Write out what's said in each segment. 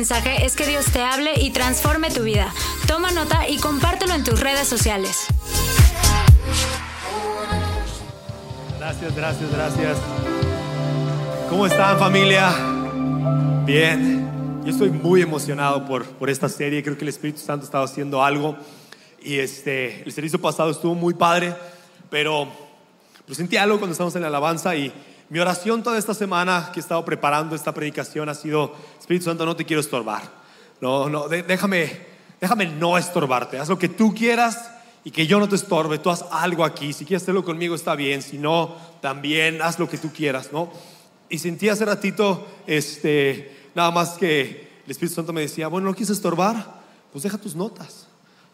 mensaje es que Dios te hable y transforme tu vida. Toma nota y compártelo en tus redes sociales. Gracias, gracias, gracias. ¿Cómo están familia? Bien. Yo estoy muy emocionado por, por esta serie. Creo que el Espíritu Santo estaba haciendo algo. Y este, el servicio pasado estuvo muy padre, pero, pero sentí algo cuando estamos en la alabanza y mi oración toda esta semana que he estado preparando esta predicación ha sido, Espíritu Santo, no te quiero estorbar. No, no, déjame, déjame no estorbarte. Haz lo que tú quieras y que yo no te estorbe. Tú haz algo aquí. Si quieres hacerlo conmigo está bien. Si no, también haz lo que tú quieras, ¿no? Y sentí hace ratito, este, nada más que el Espíritu Santo me decía, bueno, ¿no quieres estorbar? Pues deja tus notas,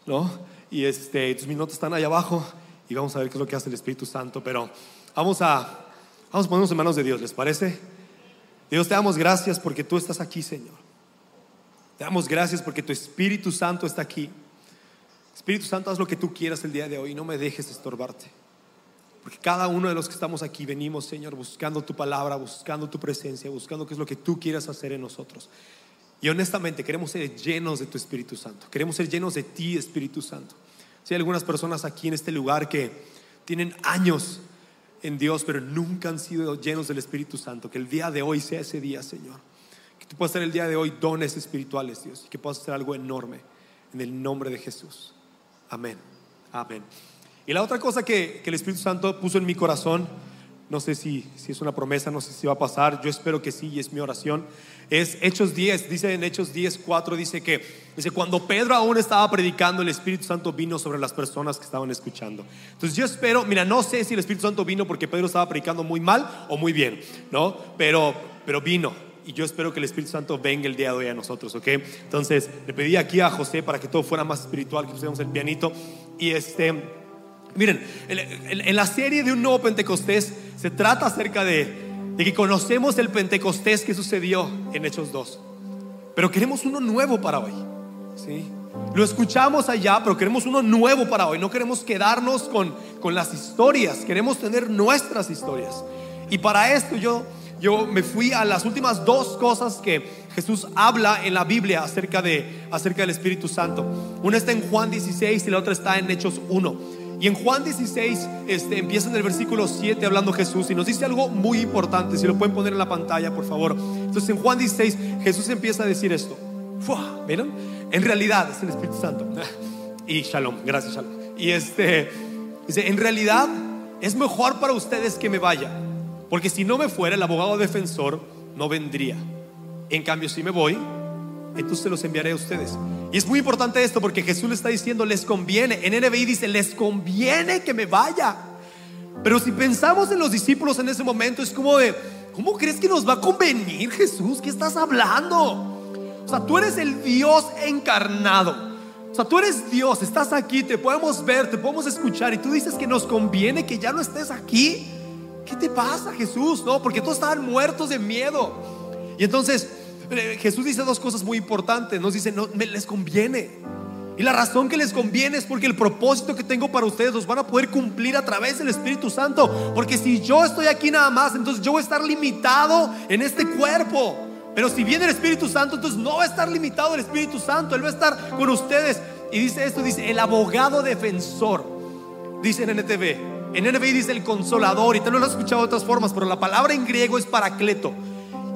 ¿no? Y este, mis notas están ahí abajo y vamos a ver qué es lo que hace el Espíritu Santo. Pero vamos a Vamos a ponernos en manos de Dios, ¿les parece? Dios, te damos gracias porque tú estás aquí, Señor. Te damos gracias porque tu Espíritu Santo está aquí. Espíritu Santo, haz lo que tú quieras el día de hoy, no me dejes estorbarte. Porque cada uno de los que estamos aquí venimos, Señor, buscando tu palabra, buscando tu presencia, buscando qué es lo que tú quieras hacer en nosotros. Y honestamente queremos ser llenos de tu Espíritu Santo. Queremos ser llenos de ti, Espíritu Santo. Si hay algunas personas aquí en este lugar que tienen años en Dios, pero nunca han sido llenos del Espíritu Santo. Que el día de hoy sea ese día, Señor. Que tú puedas hacer el día de hoy dones espirituales, Dios, y que puedas hacer algo enorme en el nombre de Jesús. Amén. Amén. Y la otra cosa que, que el Espíritu Santo puso en mi corazón no sé si, si es una promesa, no sé si va a pasar. Yo espero que sí y es mi oración. Es Hechos 10, dice en Hechos 10, 4, dice que, dice, cuando Pedro aún estaba predicando, el Espíritu Santo vino sobre las personas que estaban escuchando. Entonces yo espero, mira, no sé si el Espíritu Santo vino porque Pedro estaba predicando muy mal o muy bien, ¿no? Pero, pero vino. Y yo espero que el Espíritu Santo venga el día de hoy a nosotros, ¿ok? Entonces le pedí aquí a José para que todo fuera más espiritual, que pusiéramos el pianito. Y este, miren, en la serie de un nuevo Pentecostés, se trata acerca de, que conocemos el Pentecostés que sucedió en Hechos 2. Pero queremos uno nuevo para hoy. ¿sí? Lo escuchamos allá, pero queremos uno nuevo para hoy. No queremos quedarnos con, con las historias, queremos tener nuestras historias. Y para esto yo, yo me fui a las últimas dos cosas que Jesús habla en la Biblia acerca, de, acerca del Espíritu Santo. Una está en Juan 16 y la otra está en Hechos 1. Y en Juan 16 este, empieza en el versículo 7 hablando Jesús y nos dice algo muy importante, si lo pueden poner en la pantalla, por favor. Entonces en Juan 16 Jesús empieza a decir esto. ¿Vieron? En realidad es el Espíritu Santo. Y shalom, gracias shalom. Y este dice, en realidad es mejor para ustedes que me vaya, porque si no me fuera el abogado defensor no vendría. En cambio si me voy, entonces los enviaré a ustedes. Y es muy importante esto porque Jesús le está diciendo, les conviene. En NBI dice, les conviene que me vaya. Pero si pensamos en los discípulos en ese momento, es como de, ¿cómo crees que nos va a convenir Jesús? ¿Qué estás hablando? O sea, tú eres el Dios encarnado. O sea, tú eres Dios, estás aquí, te podemos ver, te podemos escuchar y tú dices que nos conviene que ya no estés aquí. ¿Qué te pasa, Jesús? No, porque todos estaban muertos de miedo. Y entonces Jesús dice dos cosas muy importantes. Nos dice, no, les conviene. Y la razón que les conviene es porque el propósito que tengo para ustedes los van a poder cumplir a través del Espíritu Santo. Porque si yo estoy aquí nada más, entonces yo voy a estar limitado en este cuerpo. Pero si viene el Espíritu Santo, entonces no va a estar limitado el Espíritu Santo. Él va a estar con ustedes. Y dice esto, dice el abogado defensor. Dice en NTV. En NBI dice el consolador. Y te lo he escuchado de otras formas, pero la palabra en griego es paracleto.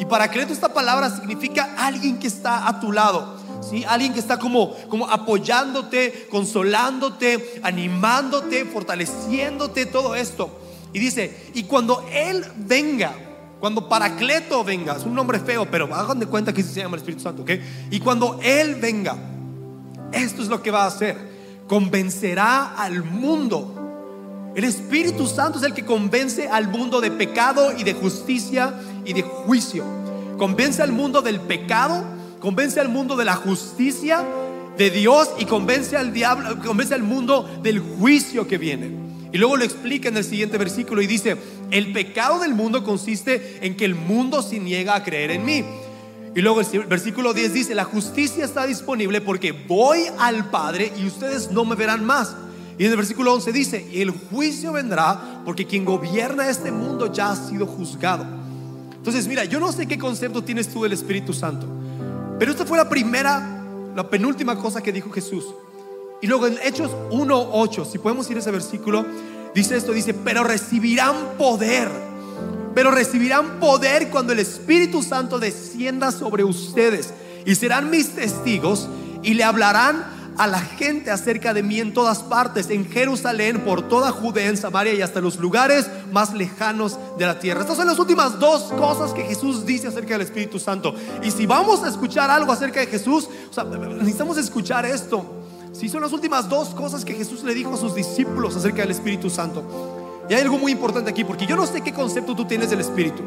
Y paracleto esta palabra significa alguien que está a tu lado. ¿Sí? Alguien que está como, como apoyándote, consolándote, animándote, fortaleciéndote, todo esto. Y dice, y cuando Él venga, cuando Paracleto venga, es un nombre feo, pero hagan de cuenta que se llama el Espíritu Santo, ¿ok? Y cuando Él venga, esto es lo que va a hacer, convencerá al mundo el Espíritu Santo es el que convence al mundo de pecado y de justicia y de juicio. Convence al mundo del pecado, convence al mundo de la justicia de Dios y convence al diablo, convence al mundo del juicio que viene. Y luego lo explica en el siguiente versículo y dice, el pecado del mundo consiste en que el mundo se niega a creer en mí. Y luego el versículo 10 dice, la justicia está disponible porque voy al Padre y ustedes no me verán más. Y en el versículo 11 dice, el juicio vendrá porque quien gobierna este mundo ya ha sido juzgado. Entonces, mira, yo no sé qué concepto tienes tú del Espíritu Santo, Pero esta fue la primera, la penúltima cosa que dijo Jesús. Y luego en Hechos 1.8, si podemos ir a ese versículo, dice esto, dice, pero recibirán poder. Pero recibirán poder cuando el Espíritu Santo descienda sobre ustedes y serán mis testigos y le hablarán a la gente acerca de mí en todas partes, en Jerusalén, por toda Judea, en Samaria y hasta los lugares más lejanos de la tierra. Estas son las últimas dos cosas que Jesús dice acerca del Espíritu Santo. Y si vamos a escuchar algo acerca de Jesús, necesitamos escuchar esto. Si son las últimas dos cosas que Jesús le dijo a sus discípulos acerca del Espíritu Santo. Y hay algo muy importante aquí, porque yo no sé qué concepto tú tienes del Espíritu.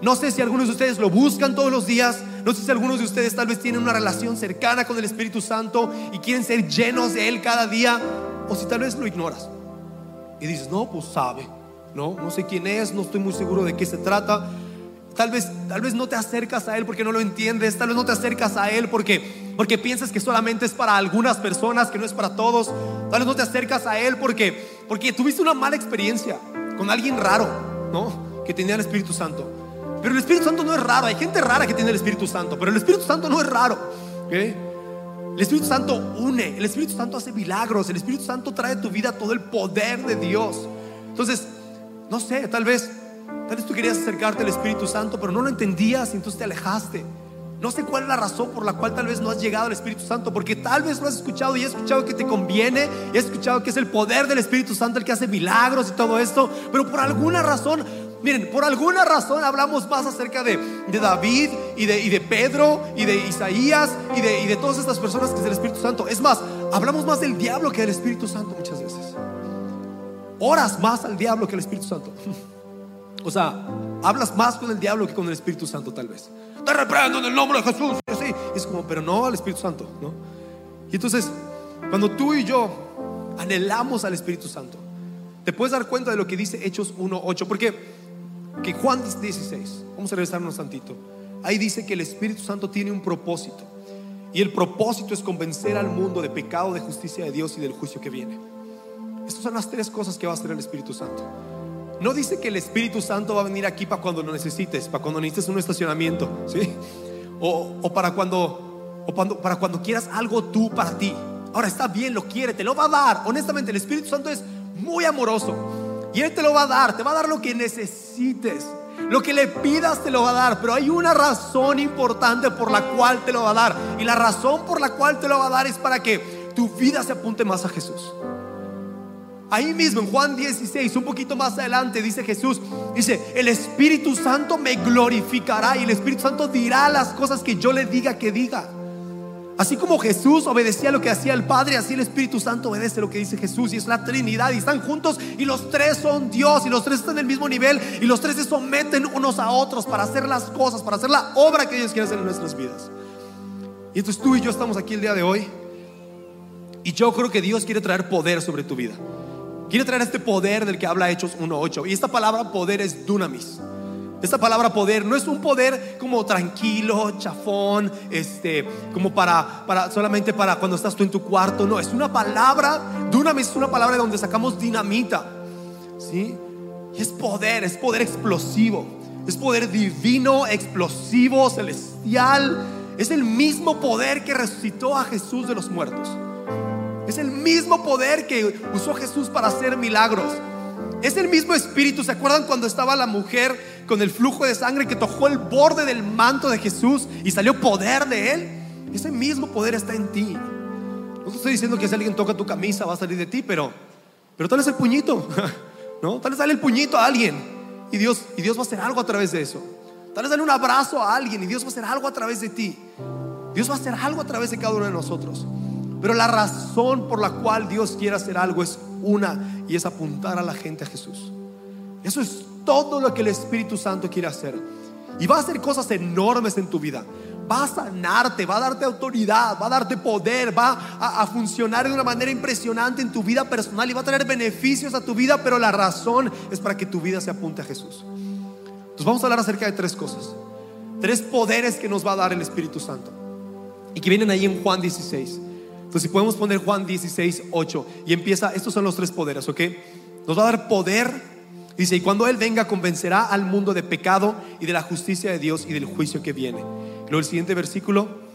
No sé si algunos de ustedes lo buscan todos los días. No sé si algunos de ustedes tal vez tienen una relación cercana con el Espíritu Santo y quieren ser llenos de Él cada día. O si tal vez lo ignoras. Y dices, no, pues sabe. No, no sé quién es, no estoy muy seguro de qué se trata. Tal vez, tal vez no te acercas a Él porque no lo entiendes. Tal vez no te acercas a Él porque, porque piensas que solamente es para algunas personas, que no es para todos. Tal vez no te acercas a Él porque, porque tuviste una mala experiencia con alguien raro, ¿no? Que tenía el Espíritu Santo. Pero el Espíritu Santo no es raro. Hay gente rara que tiene el Espíritu Santo, pero el Espíritu Santo no es raro. El Espíritu Santo une, el Espíritu Santo hace milagros, el Espíritu Santo trae a tu vida todo el poder de Dios. Entonces, no sé, tal vez, tal vez tú querías acercarte al Espíritu Santo, pero no lo entendías y entonces te alejaste. No sé cuál es la razón por la cual tal vez no has llegado al Espíritu Santo, porque tal vez lo has escuchado y has escuchado que te conviene, has escuchado que es el poder del Espíritu Santo el que hace milagros y todo esto, pero por alguna razón Miren, por alguna razón hablamos más acerca de, David y de, Pedro y de Isaías y de, y de todas estas personas que es el Espíritu Santo. Es más, hablamos más del diablo que del Espíritu Santo muchas veces. Oras más al diablo que al Espíritu Santo. O sea, hablas más con el diablo que con el Espíritu Santo tal vez. Te reprendo en el nombre de Jesús. Sí, es como, pero no al Espíritu Santo, ¿no? Y entonces, cuando tú y yo anhelamos al Espíritu Santo, te puedes dar cuenta de lo que dice Hechos 1.8, porque Juan 16, vamos a regresarnos tantito, ahí dice que el Espíritu Santo tiene un propósito. Y el propósito es convencer al mundo de pecado, de justicia de Dios y del juicio que viene. Estas son las tres cosas que va a hacer el Espíritu Santo. No dice que el Espíritu Santo va a venir aquí para cuando lo necesites, para cuando necesites un estacionamiento, ¿sí? O, para cuando, o cuando, para cuando quieras algo tú para ti. Ahora está bien, lo quiere, te lo va a dar. Honestamente, el Espíritu Santo es muy amoroso. Y Él te lo va a dar, te va a dar lo que necesites. Lo que le pidas te lo va a dar, pero hay una razón importante por la cual te lo va a dar. Y la razón por la cual te lo va a dar es para que tu vida se apunte más a Jesús. Ahí mismo en Juan 16, un poquito más adelante, dice Jesús, dice, el Espíritu Santo me glorificará y el Espíritu Santo dirá las cosas que yo le diga que diga. Así como Jesús obedecía lo que hacía el Padre, así el Espíritu Santo obedece lo que dice Jesús. Y es la Trinidad. Y están juntos y los tres son Dios. Y los tres están en el mismo nivel. Y los tres se someten unos a otros para hacer las cosas, para hacer la obra que Dios quiere hacer en nuestras vidas. Y entonces tú y yo estamos aquí el día de hoy. Y yo creo que Dios quiere traer poder sobre tu vida. Quiere traer este poder del que habla Hechos 1.8. Y esta palabra poder es dunamis. Esta palabra poder no es un poder como tranquilo, chafón, este, como para, para solamente para cuando estás tú en tu cuarto. No, es una palabra, dunamis es una palabra de donde sacamos dinamita. ¿Sí? Y es poder, es poder explosivo. Es poder divino, explosivo, celestial. Es el mismo poder que resucitó a Jesús de los muertos. Es el mismo poder que usó Jesús para hacer milagros. Es el mismo espíritu. ¿Se acuerdan cuando estaba la mujer con el flujo de sangre que tocó el borde del manto de Jesús y salió poder de él? Ese mismo poder está en ti. No te estoy diciendo que si alguien toca tu camisa va a salir de ti, pero, pero tal vez el puñito, ¿no? Tal vez sale el puñito a alguien y Dios, y Dios va a hacer algo a través de eso. Tal vez dale un abrazo a alguien y Dios va a hacer algo a través de ti. Dios va a hacer algo a través de cada uno de nosotros. Pero la razón por la cual Dios quiere hacer algo es una y es apuntar a la gente a Jesús. Eso es todo lo que el Espíritu Santo quiere hacer. Y va a hacer cosas enormes en tu vida. Va a sanarte, va a darte autoridad, va a darte poder, va a, funcionar de una manera impresionante en tu vida personal y va a traer beneficios a tu vida, pero la razón es para que tu vida se apunte a Jesús. Entonces vamos a hablar acerca de tres cosas. Tres poderes que nos va a dar el Espíritu Santo. Y que vienen ahí en Juan 16. Entonces, si podemos poner Juan 16, 8 y empieza, estos son los tres poderes, ¿ok? Nos va a dar poder, dice, y cuando Él venga convencerá al mundo de pecado y de la justicia de Dios y del juicio que viene. Luego el siguiente versículo,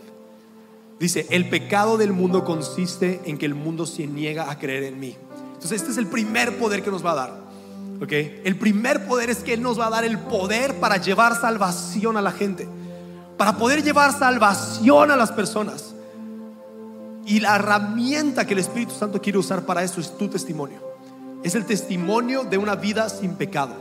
Dice, el pecado del mundo consiste en que el mundo se niega a creer en mí. Entonces este es el primer poder que nos va a dar. ¿ok? El primer poder es que Él nos va a dar el poder para llevar salvación a la gente. Para poder llevar salvación a las personas. Y la herramienta que el Espíritu Santo quiere usar para eso es tu testimonio. Es el testimonio de una vida sin pecado.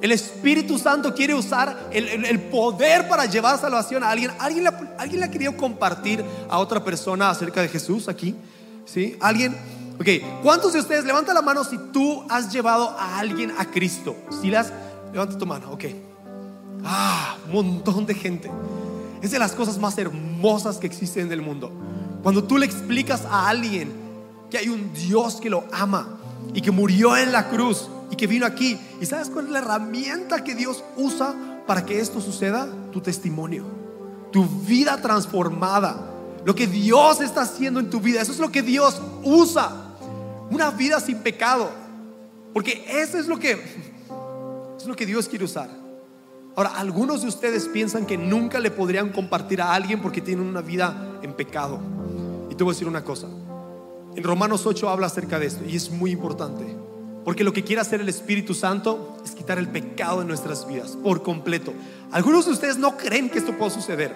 El Espíritu Santo quiere usar el, poder para llevar salvación a alguien. ¿Alguien le, ¿Alguien le ha querido compartir a otra persona acerca de Jesús aquí? ¿Sí? ¿Alguien? Ok, ¿cuántos de ustedes levanta la mano si tú has llevado a alguien a Cristo? Si las, levanta tu mano, ok. Ah, montón de gente. Es de las cosas más hermosas que existen en el mundo. Cuando tú le explicas a alguien que hay un Dios que lo ama y que murió en la cruz y que vino aquí. ¿Y sabes cuál es la herramienta que Dios usa para que esto suceda? Tu testimonio, tu vida transformada, lo que Dios está haciendo en tu vida. Eso es lo que Dios usa. Una vida sin pecado. Porque eso es lo que es lo que Dios quiere usar. Ahora, algunos de ustedes piensan que nunca le podrían compartir a alguien porque tienen una vida en pecado. Y te voy a decir una cosa. En Romanos 8 habla acerca de esto y es muy importante. Porque lo que quiere hacer el Espíritu Santo es quitar el pecado de nuestras vidas por completo. Algunos de ustedes no creen que esto pueda suceder.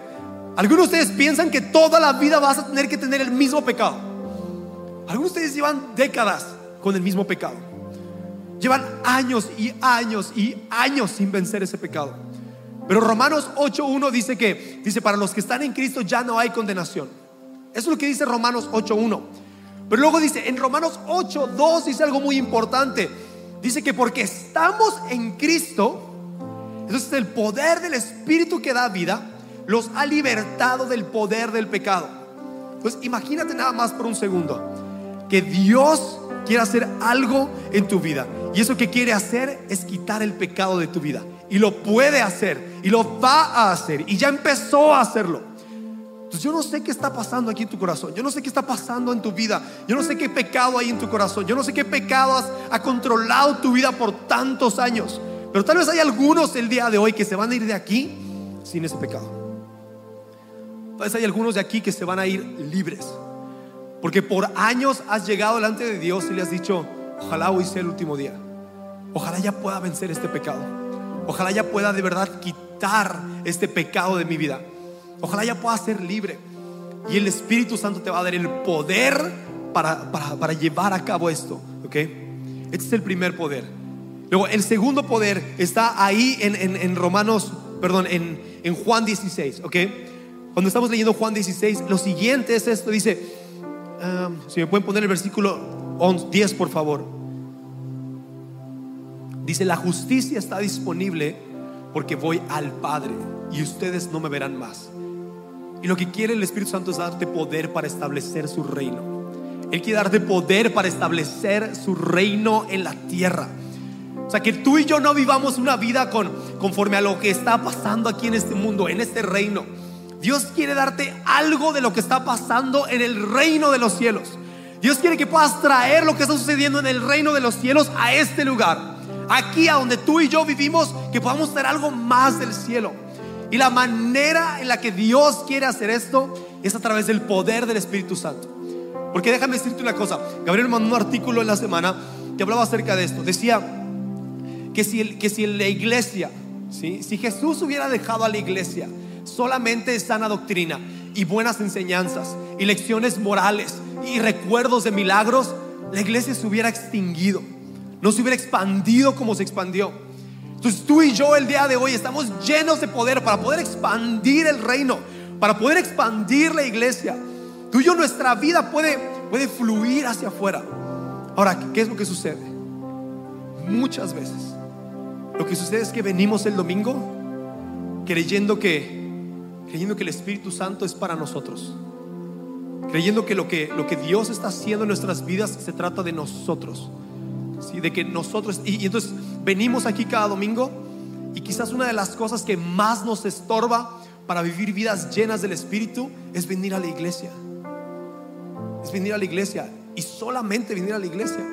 Algunos de ustedes piensan que toda la vida vas a tener que tener el mismo pecado. Algunos de ustedes llevan décadas con el mismo pecado. Llevan años y años y años sin vencer ese pecado. Pero Romanos 8.1 dice que, dice, para los que están en Cristo ya no hay condenación. Eso es lo que dice Romanos 8.1. Pero luego dice, en Romanos 8, 2 dice algo muy importante. Dice que porque estamos en Cristo, entonces el poder del Espíritu que da vida los ha libertado del poder del pecado. Pues imagínate nada más por un segundo que Dios quiere hacer algo en tu vida. Y eso que quiere hacer es quitar el pecado de tu vida. Y lo puede hacer. Y lo va a hacer. Y ya empezó a hacerlo. Yo no sé qué está pasando aquí en tu corazón. Yo no sé qué está pasando en tu vida. Yo no sé qué pecado hay en tu corazón. Yo no sé qué pecado has, ha controlado tu vida por tantos años. Pero tal vez hay algunos el día de hoy que se van a ir de aquí sin ese pecado. Tal vez hay algunos de aquí que se van a ir libres. Porque por años has llegado delante de Dios y le has dicho, ojalá hoy sea el último día. Ojalá ya pueda vencer este pecado. Ojalá ya pueda de verdad quitar este pecado de mi vida. Ojalá ya puedas ser libre. Y el Espíritu Santo te va a dar el poder para, para, llevar a cabo esto. ¿Ok? Este es el primer poder. Luego, el segundo poder está ahí en, en, Romanos, perdón, en, en, Juan 16. ¿Ok? Cuando estamos leyendo Juan 16, lo siguiente es esto. Dice, um, si me pueden poner el versículo 10, por favor. Dice, la justicia está disponible porque voy al Padre y ustedes no me verán más. Y lo que quiere el Espíritu Santo es darte poder para establecer su reino. Él quiere darte poder para establecer su reino en la tierra. O sea, que tú y yo no vivamos una vida con, conforme a lo que está pasando aquí en este mundo, en este reino. Dios quiere darte algo de lo que está pasando en el reino de los cielos. Dios quiere que puedas traer lo que está sucediendo en el reino de los cielos a este lugar. Aquí a donde tú y yo vivimos, que podamos tener algo más del cielo. Y la manera en la que Dios quiere hacer esto es a través del poder del Espíritu Santo. Porque déjame decirte una cosa. Gabriel mandó un artículo en la semana que hablaba acerca de esto. Decía que si, que si la iglesia, si Jesús hubiera dejado a la iglesia solamente sana doctrina y buenas enseñanzas y lecciones morales y recuerdos de milagros, la iglesia se hubiera extinguido. No se hubiera expandido como se expandió. Entonces tú y yo el día de hoy estamos llenos de poder para poder expandir el reino, para poder expandir la iglesia. Tú y yo nuestra vida puede, puede fluir hacia afuera. Ahora, ¿qué es lo que sucede? Muchas veces lo que sucede es que venimos el domingo creyendo que creyendo que el Espíritu Santo es para nosotros. Creyendo que lo que lo que Dios está haciendo en nuestras vidas se trata de nosotros. ¿Sí? De que nosotros y entonces venimos aquí cada domingo y quizás una de las cosas que más nos estorba para vivir vidas llenas del Espíritu es venir a la iglesia. Es venir a la iglesia y solamente venir a la iglesia.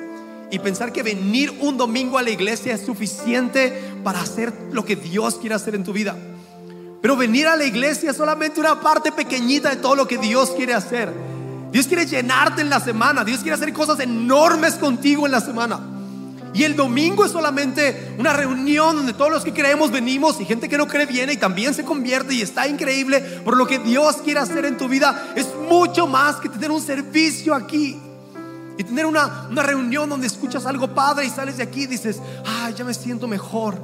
Y pensar que venir un domingo a la iglesia es suficiente para hacer lo que Dios quiere hacer en tu vida. Pero venir a la iglesia es solamente una parte pequeñita de todo lo que Dios quiere hacer. Dios quiere llenarte en la semana. Dios quiere hacer cosas enormes contigo en la semana. Y el domingo es solamente una reunión donde todos los que creemos venimos y gente que no cree viene y también se convierte y está increíble por lo que Dios quiere hacer en tu vida. Es mucho más que tener un servicio aquí y tener una, una reunión donde escuchas algo padre y sales de aquí y dices, ay, ya me siento mejor.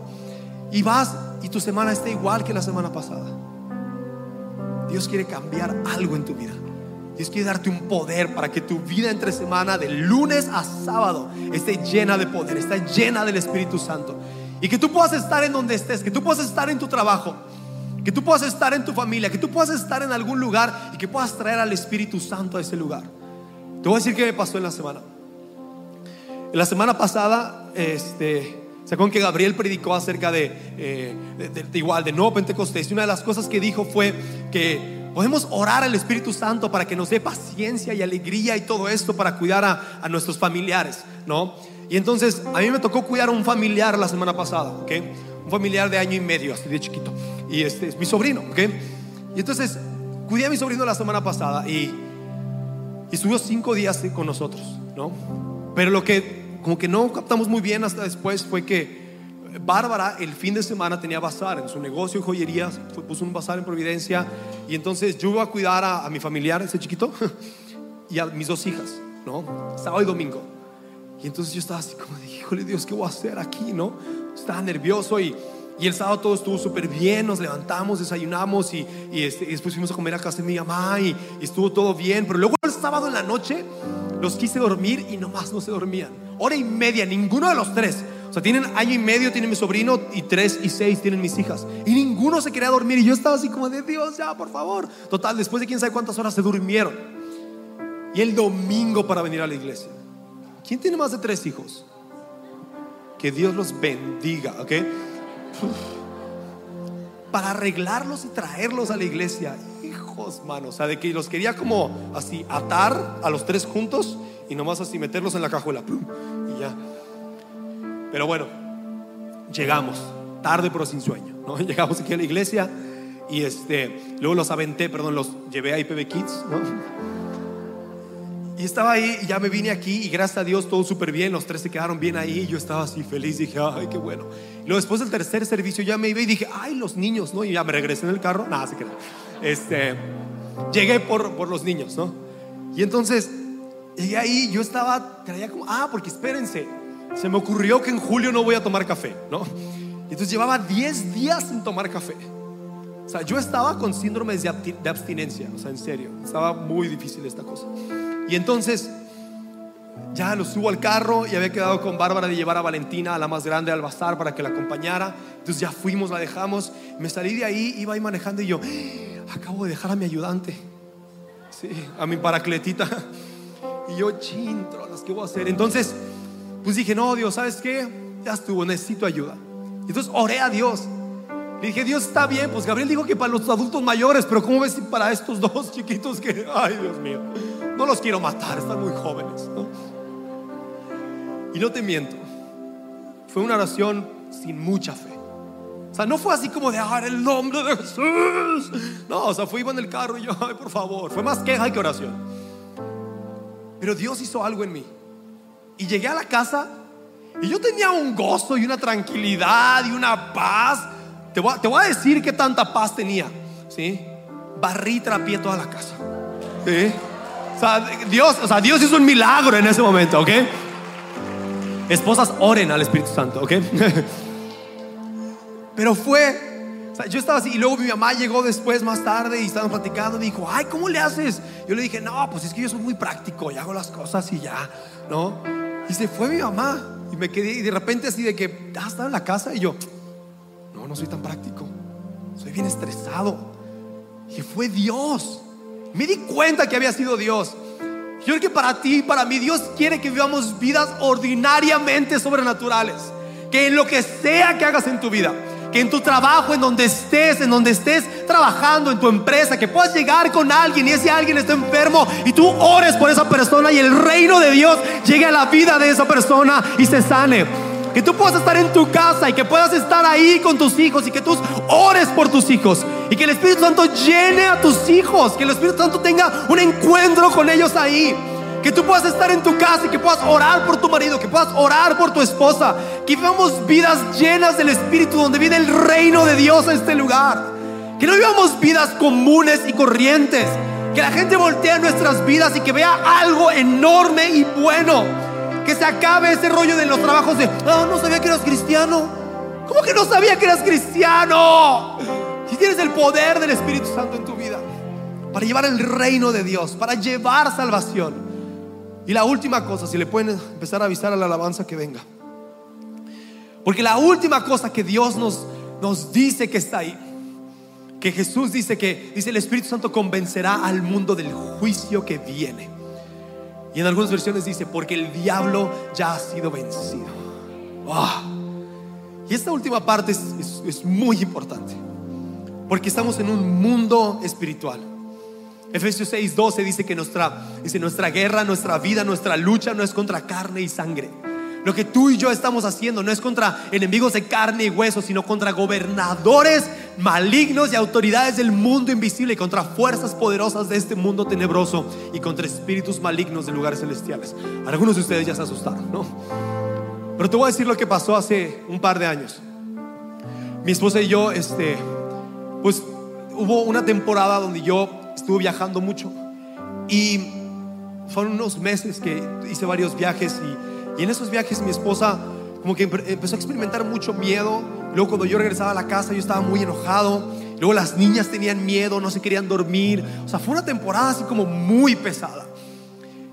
Y vas y tu semana está igual que la semana pasada. Dios quiere cambiar algo en tu vida. Dios quiere darte un poder para que tu vida entre semana, de lunes a sábado, esté llena de poder, esté llena del Espíritu Santo. Y que tú puedas estar en donde estés, que tú puedas estar en tu trabajo, que tú puedas estar en tu familia, que tú puedas estar en algún lugar y que puedas traer al Espíritu Santo a ese lugar. Te voy a decir qué me pasó en la semana. En la semana pasada, este, ¿se acuerdan que Gabriel predicó acerca de, eh, igual, de nuevo Pentecostés? Y una de las cosas que dijo fue que Podemos orar al Espíritu Santo para que nos dé paciencia y alegría y todo esto para cuidar a, nuestros familiares, ¿no? Y entonces a mí me tocó cuidar a un familiar la semana pasada, ¿ok? Un familiar de año y medio, así de chiquito. Y este es mi sobrino, ¿ok? Y entonces cuidé a mi sobrino la semana pasada y, y estuvo cinco días con nosotros, ¿no? Pero lo que como que no captamos muy bien hasta después fue que Bárbara el fin de semana tenía bazar en su negocio de joyerías, puso un bazar en Providencia y entonces yo iba a cuidar a, mi familiar, ese chiquito, y a mis dos hijas, ¿no? Sábado y domingo. Y entonces yo estaba así como, híjole Dios, ¿qué voy a hacer aquí, no? Estaba nervioso y, y el sábado todo estuvo súper bien, nos levantamos, desayunamos y, este, después fuimos a comer a casa de mi mamá y, y estuvo todo bien, pero luego el sábado en la noche los quise dormir y nomás no se dormían. Hora y media, ninguno de los tres sea, tienen año y medio, tiene mi sobrino, y tres y seis tienen mis hijas. Y ninguno se quería dormir. Y yo estaba así como de Dios, ya, por favor. Total, después de quién sabe cuántas horas se durmieron. Y el domingo para venir a la iglesia. ¿Quién tiene más de tres hijos? Que Dios los bendiga, ¿ok? Para arreglarlos y traerlos a la iglesia. Hijos, manos. O sea, de que los quería como así atar a los tres juntos y nomás así meterlos en la cajuela. Y ya. Pero bueno, llegamos, tarde pero sin sueño, ¿no? Llegamos aquí a la iglesia y este, luego los aventé, perdón, los llevé a IPB Kids, ¿no? Y estaba ahí, y ya me vine aquí y gracias a Dios todo súper bien, los tres se quedaron bien ahí, y yo estaba así feliz, dije, ay, qué bueno. Luego después del tercer servicio ya me iba y dije, ay, los niños, ¿no? Y ya me regresé en el carro, nada, se quedó. Este, llegué por, por los niños, ¿no? Y entonces, llegué ahí, yo estaba, traía como, ah, porque espérense, se me ocurrió que en julio no voy a tomar café, ¿no? Entonces llevaba 10 días sin tomar café. O sea, yo estaba con síndromes de abstinencia, o sea, en serio, estaba muy difícil esta cosa. Y entonces ya lo subo al carro y había quedado con Bárbara de llevar a Valentina, a la más grande, al bazar para que la acompañara. Entonces ya fuimos, la dejamos. Me salí de ahí, iba ahí manejando y yo, acabo de dejar a mi ayudante, sí, a mi paracletita. Y yo, chintro, las que voy a hacer. Entonces pues dije, no, Dios, ¿sabes qué? Ya estuvo, necesito ayuda. Entonces oré a Dios. Le dije, Dios está bien, pues Gabriel dijo que para los adultos mayores, pero ¿cómo ves para estos dos chiquitos que, ay Dios mío, no los quiero matar, están muy jóvenes. Y no te miento, fue una oración sin mucha fe. O sea, no fue así como de, ay, el nombre de Jesús. No, o sea, fue iba en el carro y yo, ay, por favor, fue más queja que oración. Pero Dios hizo algo en mí. Y llegué a la casa y yo tenía un gozo y una tranquilidad y una paz. Te voy, a, decir qué tanta paz tenía. ¿sí? Barrí, trapié toda la casa. ¿sí? O sea, Dios, o sea, Dios hizo un milagro en ese momento, ¿ok? Esposas, oren al Espíritu Santo, ¿ok? Pero fue yo estaba así y luego mi mamá llegó después más tarde y estaban platicando. Me dijo, ay, ¿cómo le haces? Yo le dije, no, pues es que yo soy muy práctico y hago las cosas y ya, ¿no? Y se fue mi mamá y me quedé y de repente así de que, ah, estaba en la casa y yo, no, no soy tan práctico, soy bien estresado. Y fue Dios. Me di cuenta que había sido Dios. Yo creo que para ti, para mí, Dios quiere que vivamos vidas ordinariamente sobrenaturales. Que en lo que sea que hagas en tu vida, que en tu trabajo, en donde estés, en donde estés trabajando, en tu empresa, que puedas llegar con alguien y ese alguien está enfermo y tú ores por esa persona y el reino de Dios llegue a la vida de esa persona y se sane. Que tú puedas estar en tu casa y que puedas estar ahí con tus hijos y que tú ores por tus hijos Y que el Espíritu Santo llene a tus hijos, que el Espíritu Santo tenga un encuentro con ellos ahí. Que tú puedas estar en tu casa y que puedas orar por tu marido, que puedas orar por tu esposa. Que vivamos vidas llenas del Espíritu, donde viene el reino de Dios a este lugar. Que no vivamos vidas comunes y corrientes. Que la gente voltee nuestras vidas y que vea algo enorme y bueno. Que se acabe ese rollo de los trabajos de, ah, no sabía que eras cristiano. ¿Cómo que no sabía que eras cristiano? Si tienes el poder del Espíritu Santo en tu vida para llevar el reino de Dios, para llevar salvación. Y la última cosa, si le pueden empezar a avisar a la alabanza que venga. Porque la última cosa que Dios nos, nos dice que está ahí, que Jesús dice que, dice el Espíritu Santo convencerá al mundo del juicio que viene. Y en algunas versiones dice, porque el diablo ya ha sido vencido. Ah. Y esta última parte es, es muy importante, porque estamos en un mundo espiritual. Efesios 6:12 dice que nuestra, dice, nuestra guerra, nuestra vida, nuestra lucha no es contra carne y sangre. Lo que tú y yo estamos haciendo no es contra enemigos de carne y hueso, sino contra gobernadores malignos y autoridades del mundo invisible, y contra fuerzas poderosas de este mundo tenebroso y contra espíritus malignos de lugares celestiales. Algunos de ustedes ya se asustaron, ¿no? Pero te voy a decir lo que pasó hace un par de años. Mi esposa y yo, este, pues hubo una temporada donde yo estuve viajando mucho y fueron unos meses que hice varios viajes y, y en esos viajes mi esposa como que empezó a experimentar mucho miedo. Luego cuando yo regresaba a la casa yo estaba muy enojado. Luego las niñas tenían miedo, no se querían dormir. O sea, fue una temporada así como muy pesada.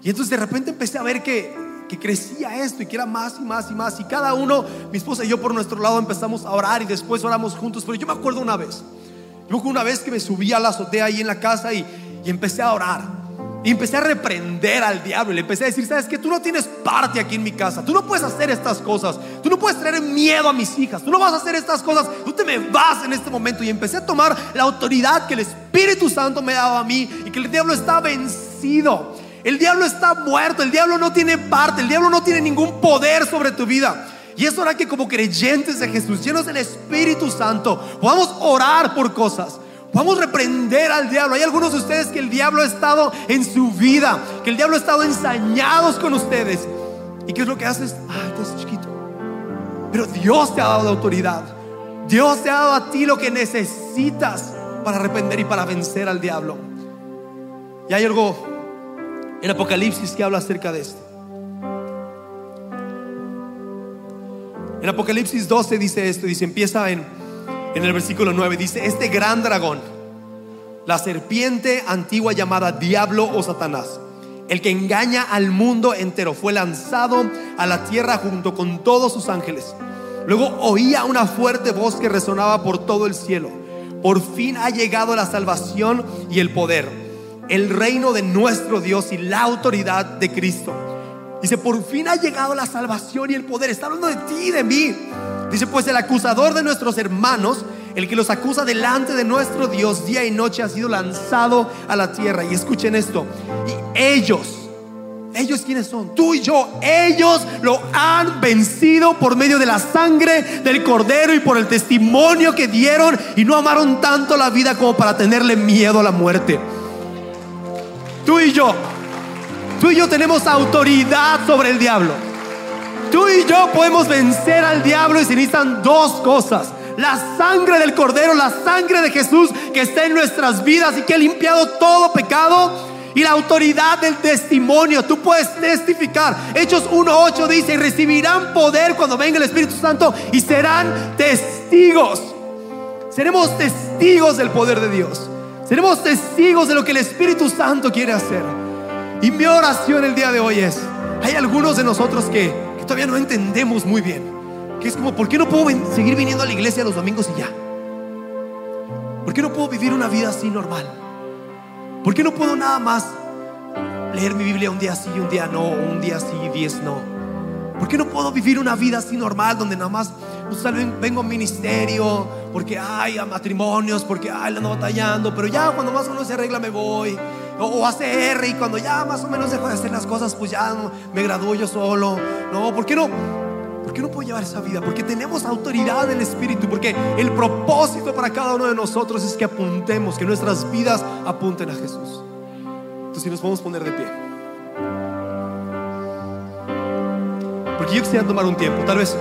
Y entonces de repente empecé a ver que, que crecía esto y que era más y más y más. Y cada uno, mi esposa y yo por nuestro lado empezamos a orar y después oramos juntos. Pero yo me acuerdo una vez yo una vez que me subí a la azotea ahí en la casa y, empecé a orar. Y empecé a reprender al diablo le empecé a decir, sabes que tú no tienes parte aquí en mi casa, tú no puedes hacer estas cosas, tú no puedes traer miedo a mis hijas, tú no vas a hacer estas cosas, tú te me vas en este momento. Y empecé a tomar la autoridad que el Espíritu Santo me daba a mí y que el diablo está vencido. El diablo está muerto, el diablo no tiene parte, el diablo no tiene ningún poder sobre tu vida. Y es hora que como creyentes de Jesús, llenos del Espíritu Santo, podamos orar por cosas. Podamos reprender al diablo. Hay algunos de ustedes que el diablo ha estado en su vida, que el diablo ha estado ensañados con ustedes. ¿Y qué es lo que haces? Ay, estás chiquito. Pero Dios te ha dado autoridad. Dios te ha dado a ti lo que necesitas para arrepender y para vencer al diablo. Y hay algo en Apocalipsis que habla acerca de esto. En Apocalipsis 12 dice esto, dice, empieza en, en el versículo 9, dice, este gran dragón, la serpiente antigua llamada diablo o Satanás, el que engaña al mundo entero, fue lanzado a la tierra junto con todos sus ángeles. Luego oía una fuerte voz que resonaba por todo el cielo. Por fin ha llegado la salvación y el poder, el reino de nuestro Dios y la autoridad de Cristo Dice, por fin ha llegado la salvación y el poder. Está hablando de ti y de mí. Dice, pues el acusador de nuestros hermanos, el que los acusa delante de nuestro Dios día y noche, ha sido lanzado a la tierra. Y escuchen esto. Ellos, ellos quiénes son? Tú y yo, ellos lo han vencido por medio de la sangre del cordero y por el testimonio que dieron y no amaron tanto la vida como para tenerle miedo a la muerte. Tú y yo Tú y yo tenemos autoridad sobre el diablo. Tú y yo podemos vencer al diablo y se necesitan dos cosas. La sangre del Cordero, la sangre de Jesús que está en nuestras vidas y que ha limpiado todo pecado. Y la autoridad del testimonio. Tú puedes testificar. Hechos 1.8 dice, y recibirán poder cuando venga el Espíritu Santo y serán testigos. Seremos testigos del poder de Dios. Seremos testigos de lo que el Espíritu Santo quiere hacer. Y mi oración el día de hoy es, hay algunos de nosotros que, todavía no entendemos muy bien, que es como, ¿por qué no puedo seguir viniendo a la iglesia los domingos y ya? ¿Por qué no puedo vivir una vida así normal? ¿Por qué no puedo nada más leer mi Biblia un día sí un día no, un día sí diez no? ¿Por qué no puedo vivir una vida así normal donde nada más pues, vengo a ministerio, porque hay a matrimonios, porque ay, la ando batallando, pero ya cuando más uno se arregla me voy? O, hace R y cuando ya más o menos dejo de hacer las cosas, pues ya me gradúo yo solo. No, ¿por qué no? ¿Por qué no puedo llevar esa vida? Porque tenemos autoridad del Espíritu, porque el propósito para cada uno de nosotros es que apuntemos, que nuestras vidas apunten a Jesús. Entonces, si nos podemos poner de pie. Porque yo quisiera tomar un tiempo, tal vez,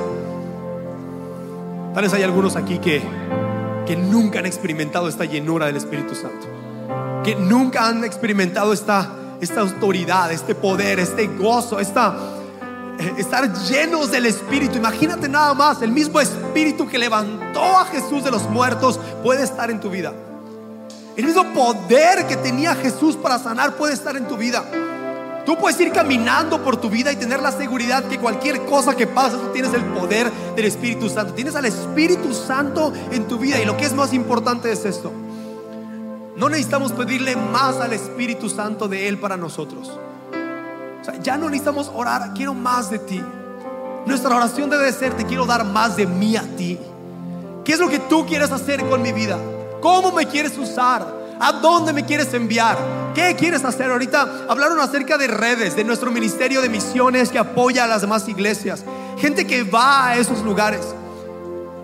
tal vez hay algunos aquí que, que nunca han experimentado esta llenura del Espíritu Santo, que nunca han experimentado esta, esta autoridad, este poder, este gozo, esta estar llenos del Espíritu. Imagínate nada más, el mismo Espíritu que levantó a Jesús de los muertos puede estar en tu vida. El mismo poder que tenía Jesús para sanar puede estar en tu vida. Tú puedes ir caminando por tu vida y tener la seguridad que cualquier cosa que pase, tú tienes el poder del Espíritu Santo. Tienes al Espíritu Santo en tu vida. Y lo que es más importante es esto. No necesitamos pedirle más al Espíritu Santo de Él para nosotros. Ya no necesitamos orar, quiero más de ti. Nuestra oración debe ser, te quiero dar más de mí a ti. ¿Qué es lo que tú quieres hacer con mi vida? ¿Cómo me quieres usar? ¿A dónde me quieres enviar? ¿Qué quieres hacer? Ahorita hablaron acerca de redes, de nuestro ministerio de misiones que apoya a las demás iglesias. Gente que va a esos lugares.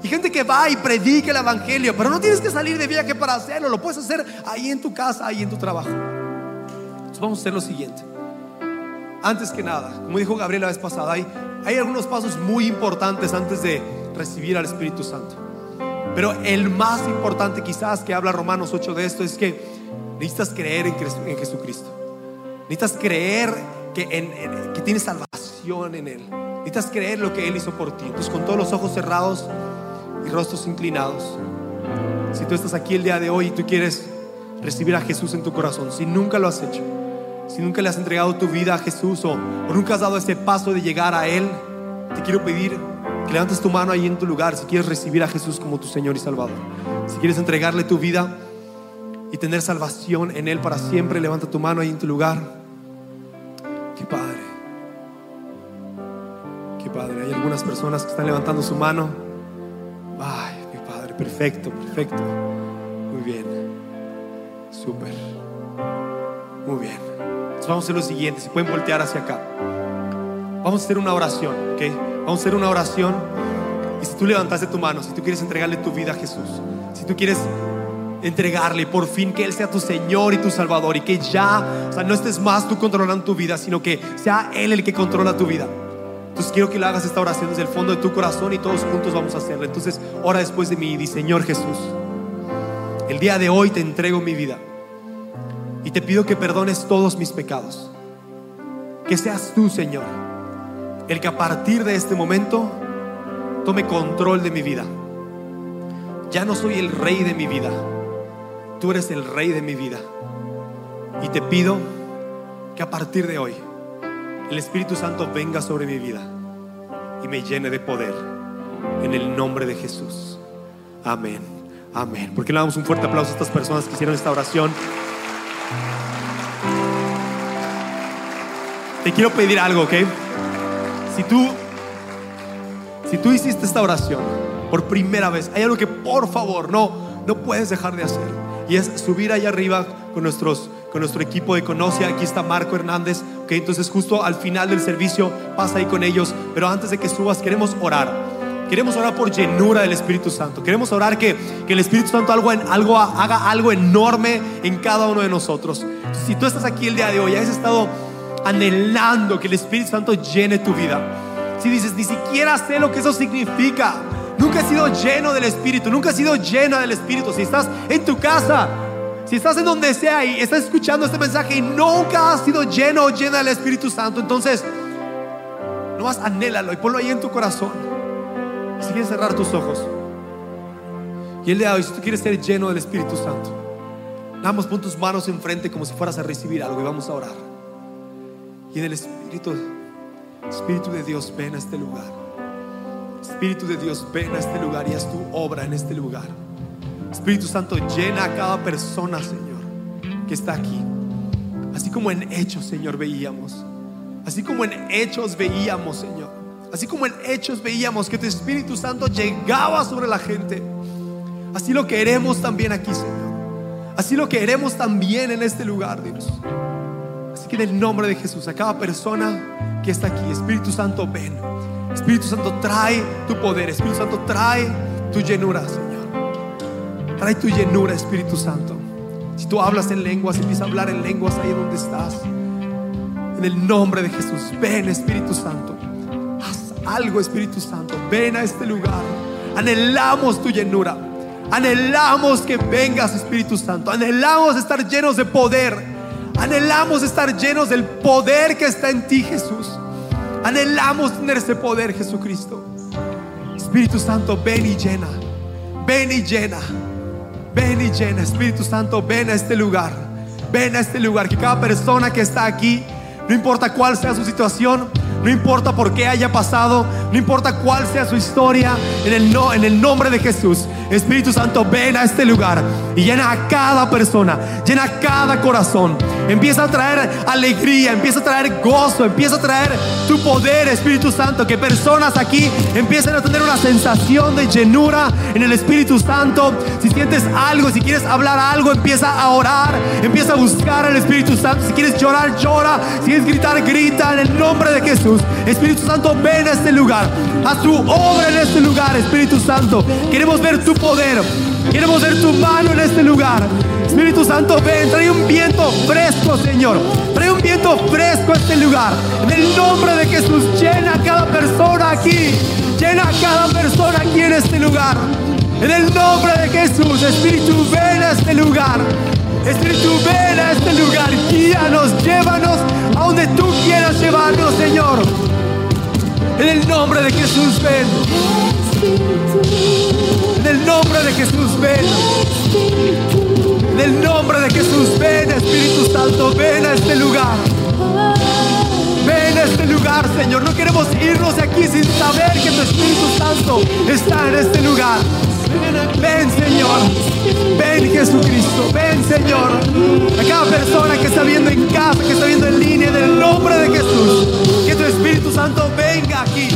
Y gente que va y predica el evangelio. Pero no tienes que salir de viaje para hacerlo. Lo puedes hacer ahí en tu casa, ahí en tu trabajo. Entonces vamos a hacer lo siguiente antes que nada, como dijo Gabriel la vez pasada, hay, hay algunos pasos muy importantes antes de recibir al Espíritu Santo. Pero el más importante quizás que habla Romanos 8 de esto es que necesitas creer en, en Jesucristo. Necesitas creer que, en, que tienes salvación en Él. Necesitas creer lo que Él hizo por ti. Entonces con todos los ojos cerrados rostros inclinados. Si tú estás aquí el día de hoy y tú quieres recibir a Jesús en tu corazón, si nunca lo has hecho, si nunca le has entregado tu vida a Jesús o, nunca has dado ese paso de llegar a Él, te quiero pedir que levantes tu mano ahí en tu lugar si quieres recibir a Jesús como tu Señor y Salvador. Si quieres entregarle tu vida y tener salvación en Él para siempre, levanta tu mano ahí en tu lugar. Qué padre. Qué padre. Hay algunas personas que están levantando su mano. Perfecto, perfecto. Muy bien. Súper. Muy bien vamos a hacer lo siguiente, si pueden voltear hacia acá. Vamos a hacer una oración, ¿ok? Vamos a hacer una oración. Y si tú levantaste tu mano, si tú quieres entregarle tu vida a Jesús, si tú quieres entregarle por fin que Él sea tu Señor y tu Salvador y que ya, o sea, no estés más tú controlando tu vida, sino que sea Él el que controla tu vida. Entonces quiero que le hagas esta oración desde el fondo de tu corazón y todos juntos vamos a hacerla. Entonces, ora después de mí y Señor Jesús, el día de hoy te entrego mi vida. Y te pido que perdones todos mis pecados. Que seas tú, Señor, el que a partir de este momento tome control de mi vida. Ya no soy el rey de mi vida. Tú eres el rey de mi vida. Y te pido que a partir de hoy el Espíritu Santo venga sobre mi vida y me llene de poder. En el nombre de Jesús. Amén. Amén. ¿Por qué le damos un fuerte aplauso a estas personas que hicieron esta oración? Te quiero pedir algo, ¿ok? Si tú, si tú hiciste esta oración por primera vez, hay algo que por favor no, no puedes dejar de hacer. Y es subir allá arriba con, nuestros, con nuestro equipo de Conoce. Aquí está Marco Hernández. ¿Ok? Entonces justo al final del servicio pasa ahí con ellos. Pero antes de que subas, queremos orar. Queremos orar por llenura del Espíritu Santo. Queremos orar que, que el Espíritu Santo algo, algo, haga algo enorme en cada uno de nosotros. Si tú estás aquí el día de hoy, has estado anhelando que el Espíritu Santo llene tu vida. Si dices, ni siquiera sé lo que eso significa, nunca has sido lleno del Espíritu, nunca has sido llena del Espíritu. Si estás en tu casa, si estás en donde sea y estás escuchando este mensaje y nunca has sido lleno o llena del Espíritu Santo, entonces, no más anhélalo y ponlo ahí en tu corazón. Si quieres cerrar tus ojos. Y el día de hoy, si tú quieres ser lleno del Espíritu Santo, damos pon tus manos enfrente como si fueras a recibir algo y vamos a orar. Y en el Espíritu, Espíritu de Dios, ven a este lugar. Espíritu de Dios, ven a este lugar y haz tu obra en este lugar. Espíritu Santo, llena a cada persona, Señor, que está aquí. Así como en hechos, Señor, veíamos. Así como en hechos veíamos, Señor. Así como en hechos veíamos que tu Espíritu Santo llegaba sobre la gente. Así lo queremos también aquí, Señor. Así lo queremos también en este lugar, Dios. Así que en el nombre de Jesús, a cada persona que está aquí, Espíritu Santo, ven. Espíritu Santo, trae tu poder. Espíritu Santo, trae tu llenura, Señor. Trae tu llenura, Espíritu Santo. Si tú hablas en lenguas, empieza a hablar en lenguas ahí donde estás. En el nombre de Jesús, ven Espíritu Santo. Haz algo, Espíritu Santo. Ven a este lugar. Anhelamos tu llenura. Anhelamos que vengas, Espíritu Santo. Anhelamos estar llenos de poder. Anhelamos estar llenos del poder que está en ti, Jesús. Anhelamos tener ese poder, Jesucristo. Espíritu Santo, ven y llena. Ven y llena. Ven y llena. Espíritu Santo, ven a este lugar. Ven a este lugar. Que cada persona que está aquí, no importa cuál sea su situación, no importa por qué haya pasado, no importa cuál sea su historia, en el, no, en el nombre de Jesús, Espíritu Santo, ven a este lugar y llena a cada persona, llena a cada corazón. Empieza a traer alegría, empieza a traer gozo, empieza a traer tu poder, Espíritu Santo. Que personas aquí empiecen a tener una sensación de llenura en el Espíritu Santo. Si sientes algo, si quieres hablar algo, empieza a orar, empieza a buscar al Espíritu Santo. Si quieres llorar, llora. Gritar, grita en el nombre de Jesús. Espíritu Santo, ven a este lugar. Haz tu obra en este lugar, Espíritu Santo. Queremos ver tu poder. Queremos ver tu mano en este lugar. Espíritu Santo, ven, trae un viento fresco, Señor. Trae un viento fresco a este lugar. En el nombre de Jesús, llena a cada persona aquí. Llena a cada persona aquí en este lugar. En el nombre de Jesús, Espíritu, ven a este lugar. Espíritu, ven a este lugar. Guíanos, llévanos donde tú quieras llevarnos, Señor. En el nombre de Jesús, ven. En el nombre de Jesús, ven. En el nombre de Jesús, ven Espíritu Santo, ven a este lugar. Ven a este lugar, Señor. No queremos irnos de aquí sin saber que tu Espíritu Santo está en este lugar. Ven Señor, ven Jesucristo, ven Señor. A cada persona que está viendo en casa, que está viendo en línea, en el nombre de Jesús, que tu Espíritu Santo venga aquí.